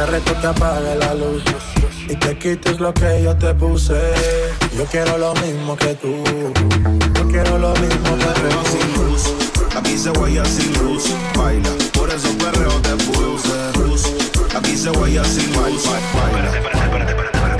Te reto que apague la luz y te quites lo que yo te puse. Yo quiero lo mismo que tú. Yo quiero lo mismo que perreo sin luz. Aquí se huella sin luz. Baila, por eso perreo te puse. Luz. Aquí se huella sin luz. Baila. Espérate, espérate, espérate, espérate.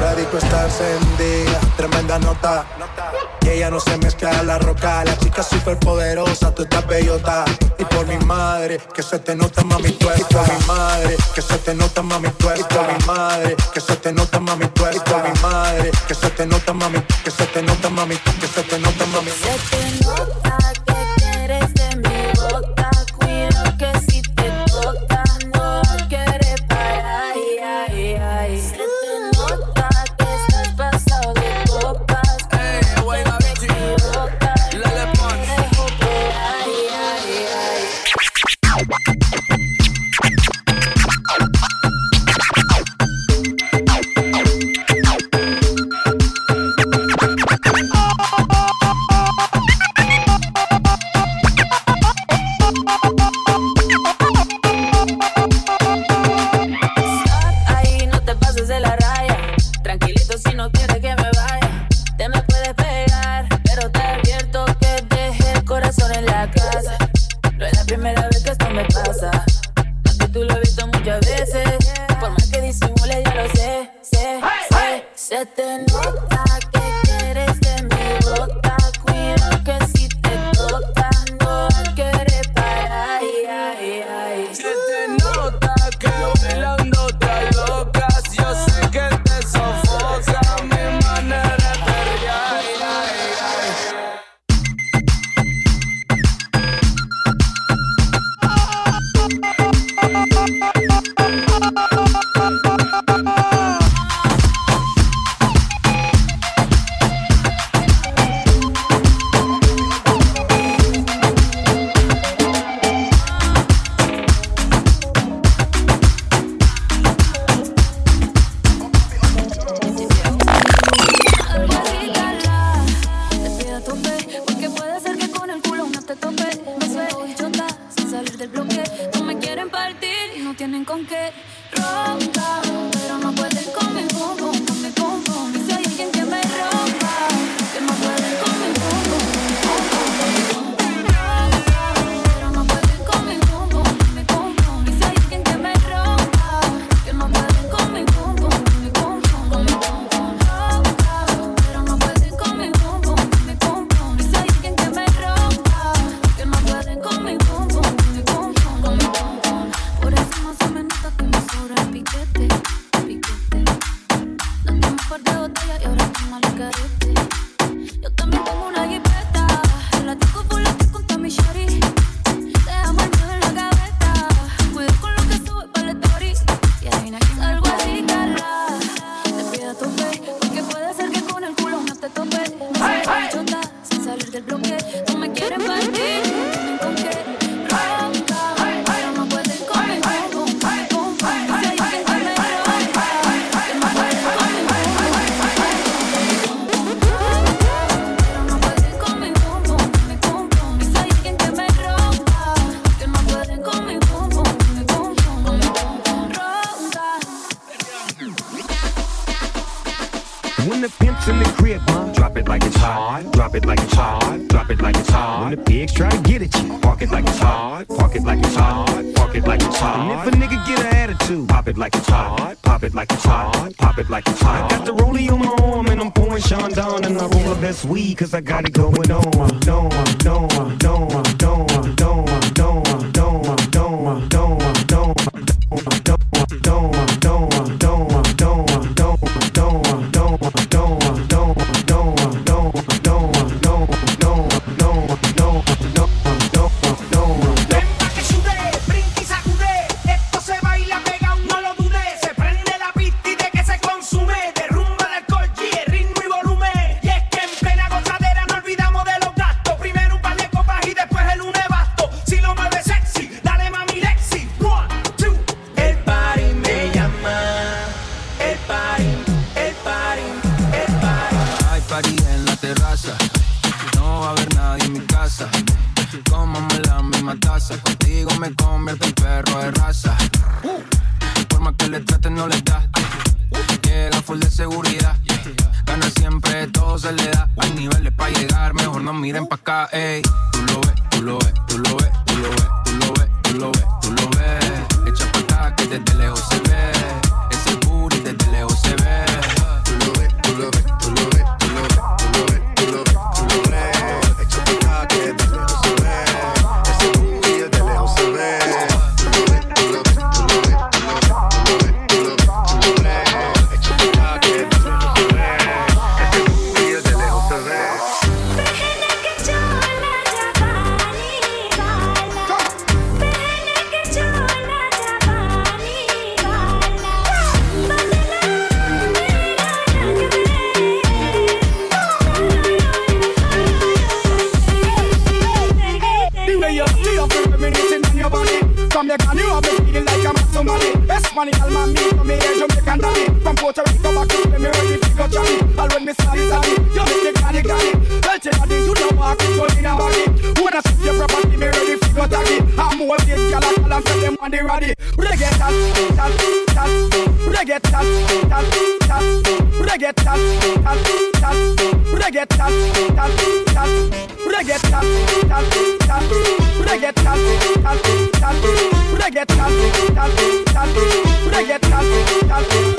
la disco está encendida, tremenda nota. Y ella no se mezcla a la roca, la chica super poderosa, tú estás bellota. Y por mi madre, que se te nota mami tú Y por mi madre, que se te nota mami tú Y por mi madre, que se te nota mami tú Y por mi madre, que se te nota mami, que se te nota mami, que se te nota mami. Te tope. Me suelto sin salir del bloque. No me quieren partir. Hey, hey. Sin salir del bloque, no me quieres partir. When the pimp's in the crib, huh? Drop it like it's hot. Drop it like it's hot. Drop it like it's hot. When the pigs try to get at you, park it like it's hot. Park it like it's hot. Park it like it's hot. And if a nigga get an attitude, pop it like it's hot. Pop it like it's hot. Pop it like it's hot. I got the rollie on my arm and I'm pouring Sean down and I roll the best weed 'cause I got it going on. No, no, no, no, no, no. pasa. Cómame la misma taza, contigo me convierto en perro de raza. Por más que le traten, no le da. Que la full de seguridad. Gana siempre, todo se le da. Hay niveles para llegar, mejor no miren pa' acá, ey. Tú lo ves, tú lo ves, tú lo ves, tú lo ves, tú lo ves, tú lo ves, tú lo ves. Echa pa' acá que desde lejos se ve. Money gal man me From me here Jamaican dolly. From Puerto Rico back to me Ready to go I'll when me sally sally You make me call it granny Tell you that you don't walk It's only in a body Wanna see your property? Me ready to go taggy I'm more and tell them on the ready. Reggae tap, tap, tap, reggae tap, tap, tap, reggae tap, tap, tap, reggae tap, tap, tap, reggae tap, tap, tap, reggae tap, tap, tap, reggae tap, tap, tap, reggae tap, tap, tap.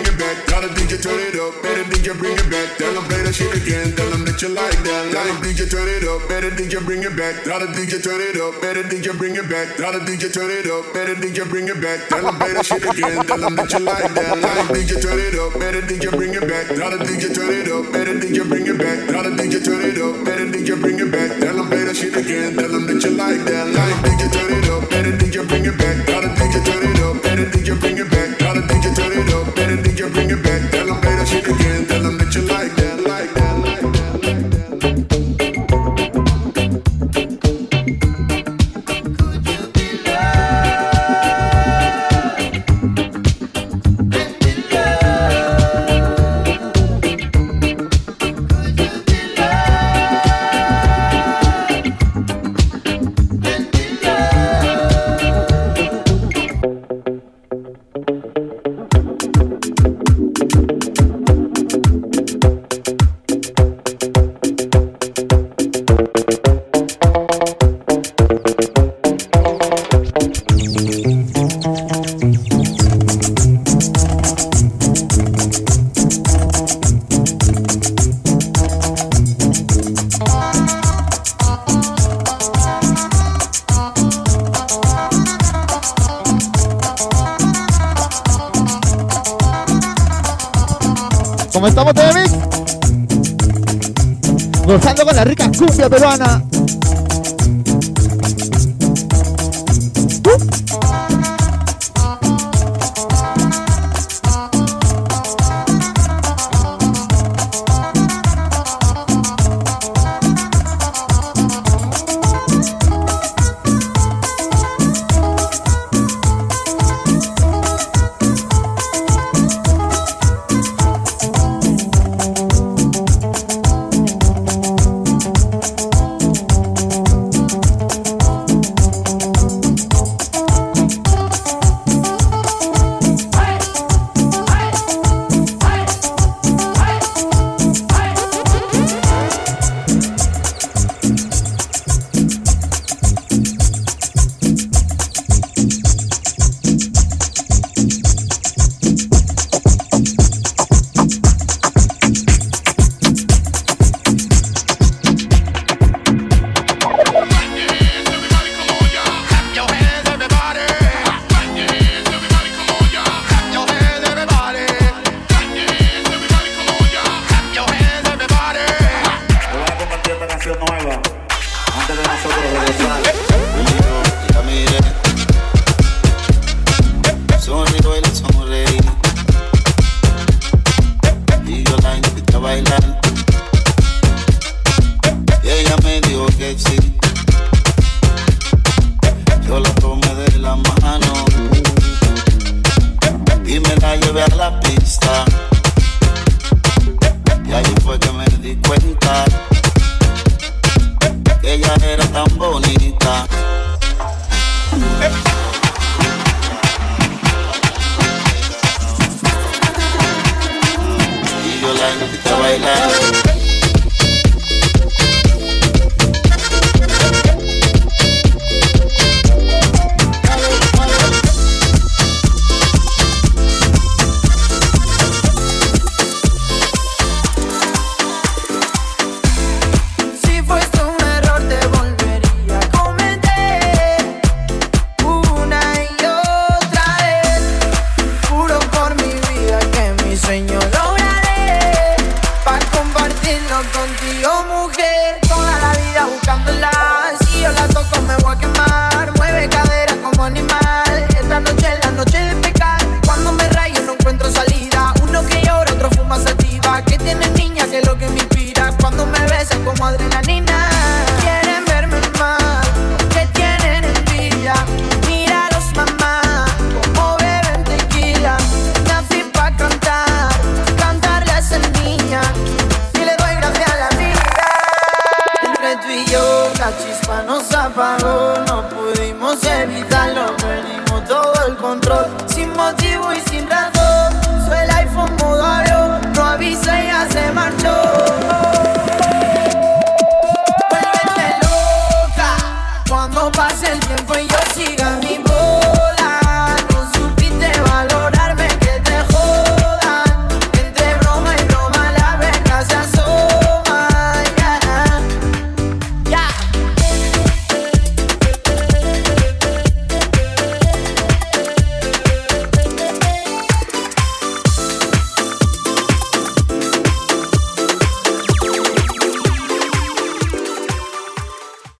Bring it back. Tell the DJ turn it up. Better DJ bring it back. Tell them play that shit again. Tell them that you like that. Like DJ turn it up. Better DJ bring it back. Tell the DJ turn it up. Better DJ bring it back. Tell the DJ turn it up. Better DJ bring it back. Tell them play that shit again. Tell them that you like that. Like DJ turn it up. Better DJ bring it back. Tell the DJ turn it up. Better DJ bring it back. Tell the DJ turn it up. Better DJ bring it back. Tell them play that shit again. Tell them that you like that. Like DJ turn it up. Better DJ bring it back. Tell the DJ turn it up. Better DJ bring it back. ¿Cómo estamos, TV? Gozando con la rica cumbia peruana. Cuando pase el tiempo y yo siga mi.